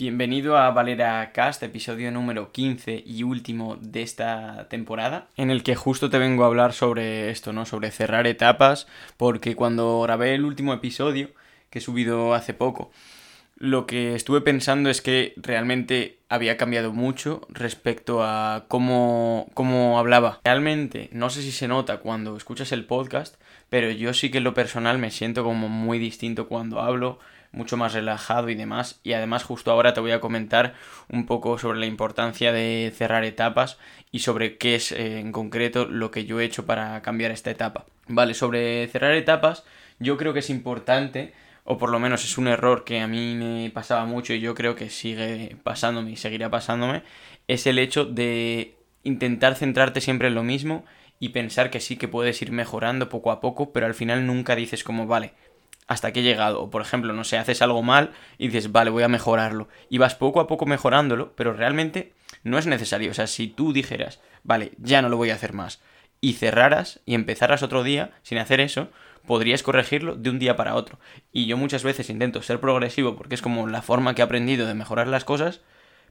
Bienvenido a Valera Cast, episodio número 15 y último de esta temporada, en el que justo te vengo a hablar sobre esto, ¿no? Sobre cerrar etapas, porque cuando grabé el último episodio, que he subido hace poco, lo que estuve pensando es que realmente había cambiado mucho respecto a cómo, cómo hablaba. Realmente, no sé si se nota cuando escuchas el podcast, pero yo sí que en lo personal me siento como muy distinto cuando hablo mucho más relajado y demás. Y además justo ahora te voy a comentar un poco sobre la importancia de cerrar etapas y sobre qué es eh, en concreto lo que yo he hecho para cambiar esta etapa. Vale, sobre cerrar etapas, yo creo que es importante, o por lo menos es un error que a mí me pasaba mucho y yo creo que sigue pasándome y seguirá pasándome, es el hecho de intentar centrarte siempre en lo mismo y pensar que sí que puedes ir mejorando poco a poco, pero al final nunca dices como, vale, hasta que he llegado. O por ejemplo, no sé, haces algo mal y dices, vale, voy a mejorarlo. Y vas poco a poco mejorándolo, pero realmente no es necesario. O sea, si tú dijeras, vale, ya no lo voy a hacer más, y cerraras y empezaras otro día sin hacer eso, podrías corregirlo de un día para otro. Y yo muchas veces intento ser progresivo porque es como la forma que he aprendido de mejorar las cosas,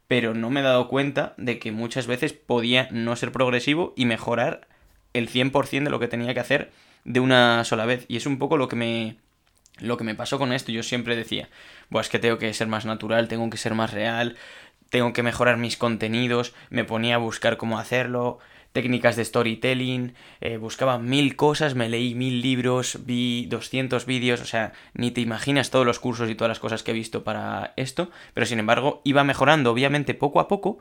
pero no me he dado cuenta de que muchas veces podía no ser progresivo y mejorar el 100% de lo que tenía que hacer de una sola vez. Y es un poco lo que me, lo que me pasó con esto, yo siempre decía, pues que tengo que ser más natural, tengo que ser más real, tengo que mejorar mis contenidos, me ponía a buscar cómo hacerlo, técnicas de storytelling, eh, buscaba mil cosas, me leí mil libros, vi 200 vídeos, o sea, ni te imaginas todos los cursos y todas las cosas que he visto para esto, pero sin embargo iba mejorando, obviamente poco a poco,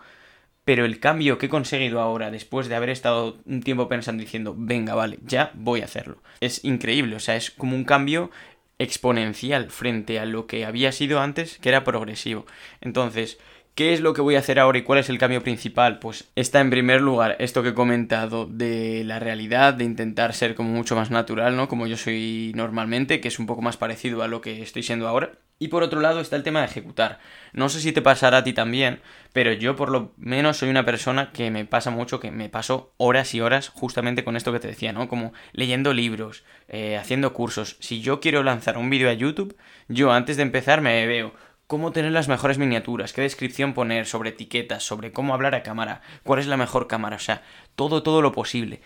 pero el cambio que he conseguido ahora, después de haber estado un tiempo pensando diciendo, venga, vale, ya voy a hacerlo, es increíble, o sea, es como un cambio exponencial frente a lo que había sido antes, que era progresivo. Entonces, ¿qué es lo que voy a hacer ahora y cuál es el cambio principal? Pues está en primer lugar esto que he comentado de la realidad, de intentar ser como mucho más natural, ¿no? Como yo soy normalmente, que es un poco más parecido a lo que estoy siendo ahora. Y por otro lado está el tema de ejecutar. No sé si te pasará a ti también, pero yo por lo menos soy una persona que me pasa mucho, que me paso horas y horas justamente con esto que te decía, ¿no? Como leyendo libros, eh, haciendo cursos. Si yo quiero lanzar un vídeo a YouTube, yo antes de empezar me veo cómo tener las mejores miniaturas, qué descripción poner, sobre etiquetas, sobre cómo hablar a cámara, cuál es la mejor cámara, o sea, todo, todo lo posible.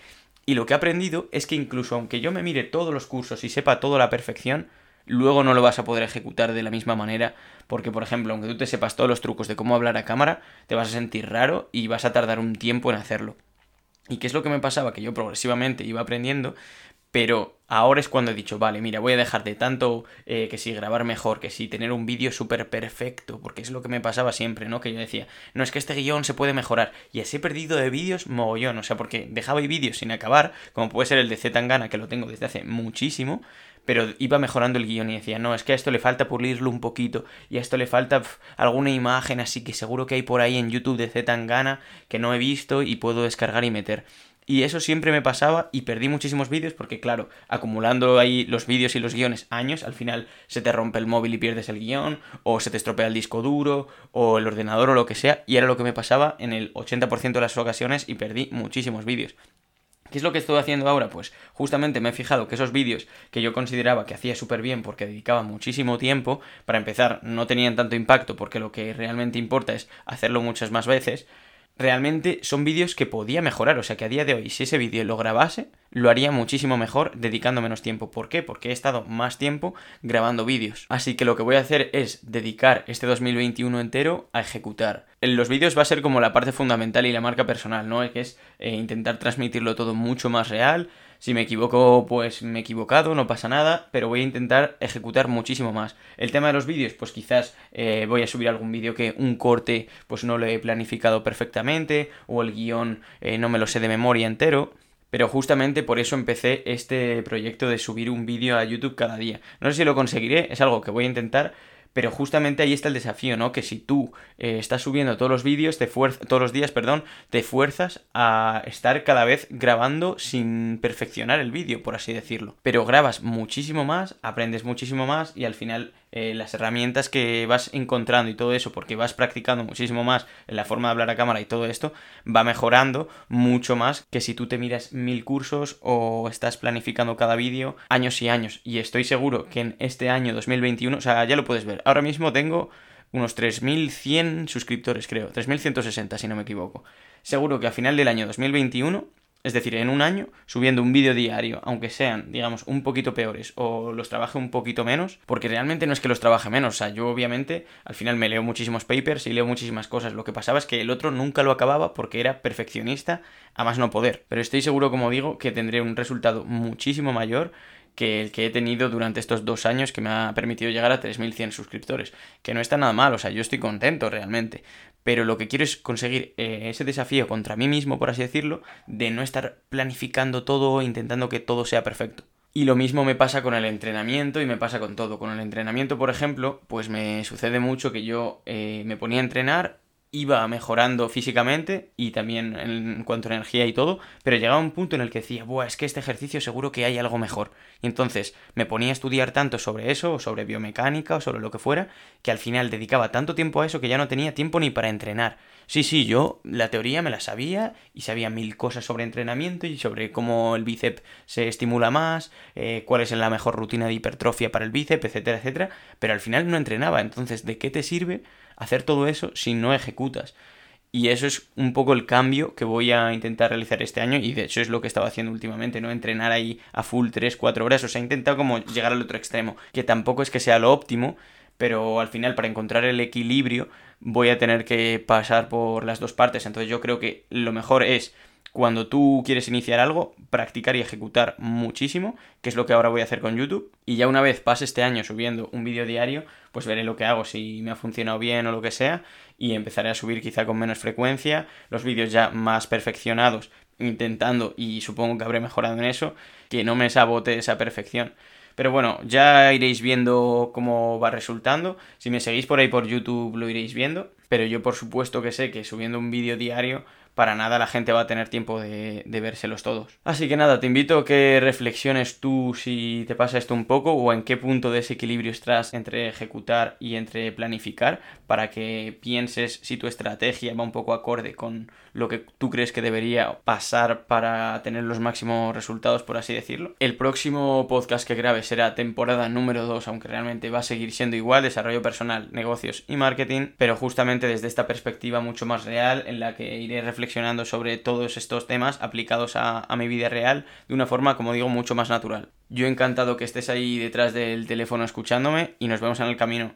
Y lo que he aprendido es que incluso aunque yo me mire todos los cursos y sepa todo a la perfección, luego no lo vas a poder ejecutar de la misma manera, porque por ejemplo, aunque tú te sepas todos los trucos de cómo hablar a cámara, te vas a sentir raro y vas a tardar un tiempo en hacerlo. ¿Y qué es lo que me pasaba? Que yo progresivamente iba aprendiendo, pero ahora es cuando he dicho, vale, mira, voy a dejar de tanto eh, que si grabar mejor, que si tener un vídeo súper perfecto, porque es lo que me pasaba siempre, ¿no? Que yo decía, no es que este guion se puede mejorar, y así he perdido de vídeos mogollón, o sea, porque dejaba vídeos sin acabar, como puede ser el de Z Tangana, que lo tengo desde hace muchísimo, pero iba mejorando el guion y decía, no, es que a esto le falta pulirlo un poquito y a esto le falta alguna imagen así que seguro que hay por ahí en YouTube de Z que no he visto y puedo descargar y meter. Y eso siempre me pasaba y perdí muchísimos vídeos porque, claro, acumulando ahí los vídeos y los guiones años, al final se te rompe el móvil y pierdes el guion, o se te estropea el disco duro, o el ordenador o lo que sea, y era lo que me pasaba en el 80% de las ocasiones y perdí muchísimos vídeos. ¿Qué es lo que estoy haciendo ahora? Pues justamente me he fijado que esos vídeos que yo consideraba que hacía súper bien porque dedicaba muchísimo tiempo, para empezar no tenían tanto impacto porque lo que realmente importa es hacerlo muchas más veces, realmente son vídeos que podía mejorar. O sea que a día de hoy, si ese vídeo lo grabase, lo haría muchísimo mejor dedicando menos tiempo. ¿Por qué? Porque he estado más tiempo grabando vídeos. Así que lo que voy a hacer es dedicar este 2021 entero a ejecutar. Los vídeos va a ser como la parte fundamental y la marca personal, ¿no? Que es eh, intentar transmitirlo todo mucho más real si me equivoco, pues me he equivocado, no pasa nada, pero voy a intentar ejecutar muchísimo más. El tema de los vídeos, pues quizás eh, voy a subir algún vídeo que un corte pues no lo he planificado perfectamente, o el guion eh, no me lo sé de memoria entero. Pero justamente por eso empecé este proyecto de subir un vídeo a YouTube cada día. No sé si lo conseguiré, es algo que voy a intentar, pero justamente ahí está el desafío, ¿no? Que si tú eh, estás subiendo todos los vídeos, te todos los días, perdón, te fuerzas a estar cada vez grabando sin perfeccionar el vídeo, por así decirlo. Pero grabas muchísimo más, aprendes muchísimo más y al final eh, las herramientas que vas encontrando y todo eso, porque vas practicando muchísimo más en la forma de hablar a cámara y todo esto, va mejorando mucho más que si tú te miras mil cursos o estás planificando cada vídeo años y años. Y estoy seguro que en este año 2021, o sea, ya lo puedes ver, ahora mismo tengo unos 3.100 suscriptores, creo, 3.160 si no me equivoco. Seguro que a final del año 2021 es decir, en un año, subiendo un vídeo diario, aunque sean, digamos, un poquito peores o los trabaje un poquito menos, porque realmente no es que los trabaje menos, o sea, yo obviamente al final me leo muchísimos papers y leo muchísimas cosas, lo que pasaba es que el otro nunca lo acababa porque era perfeccionista a más no poder, pero estoy seguro, como digo, que tendré un resultado muchísimo mayor que el que he tenido durante estos dos años que me ha permitido llegar a 3.100 suscriptores. Que no está nada mal, o sea, yo estoy contento realmente. Pero lo que quiero es conseguir eh, ese desafío contra mí mismo, por así decirlo, de no estar planificando todo, intentando que todo sea perfecto. Y lo mismo me pasa con el entrenamiento y me pasa con todo. Con el entrenamiento, por ejemplo, pues me sucede mucho que yo eh, me ponía a entrenar iba mejorando físicamente y también en cuanto a energía y todo, pero llegaba un punto en el que decía, Buah, es que este ejercicio seguro que hay algo mejor. Y entonces me ponía a estudiar tanto sobre eso, o sobre biomecánica, o sobre lo que fuera, que al final dedicaba tanto tiempo a eso que ya no tenía tiempo ni para entrenar. Sí, sí, yo la teoría me la sabía y sabía mil cosas sobre entrenamiento y sobre cómo el bíceps se estimula más, eh, cuál es la mejor rutina de hipertrofia para el bíceps, etcétera, etcétera, pero al final no entrenaba. Entonces, ¿de qué te sirve? Hacer todo eso si no ejecutas. Y eso es un poco el cambio que voy a intentar realizar este año y de hecho es lo que estaba haciendo últimamente, ¿no? Entrenar ahí a full 3, 4 horas, o sea, he intentado como llegar al otro extremo, que tampoco es que sea lo óptimo, pero al final para encontrar el equilibrio voy a tener que pasar por las dos partes, entonces yo creo que lo mejor es cuando tú quieres iniciar algo, practicar y ejecutar muchísimo, que es lo que ahora voy a hacer con YouTube. Y ya una vez pase este año subiendo un vídeo diario, pues veré lo que hago, si me ha funcionado bien o lo que sea, y empezaré a subir quizá con menos frecuencia, los vídeos ya más perfeccionados, intentando, y supongo que habré mejorado en eso, que no me sabote esa perfección. Pero bueno, ya iréis viendo cómo va resultando. Si me seguís por ahí por YouTube lo iréis viendo. Pero yo por supuesto que sé que subiendo un vídeo diario para nada la gente va a tener tiempo de, de, vérselos todos. Así que nada, te invito a que reflexiones tú si te pasa esto un poco o en qué punto de ese equilibrio estás entre ejecutar y entre planificar para que pienses si tu estrategia va un poco acorde con lo que tú crees que debería pasar para tener los máximos resultados, por así decirlo. El próximo podcast que grabe será temporada número 2, aunque realmente va a seguir siendo igual, desarrollo personal, negocios y marketing, pero justamente desde esta perspectiva mucho más real en la que iré reflexionando reflexionando sobre todos estos temas aplicados a, a mi vida real de una forma, como digo, mucho más natural. Yo encantado que estés ahí detrás del teléfono escuchándome y nos vemos en el camino.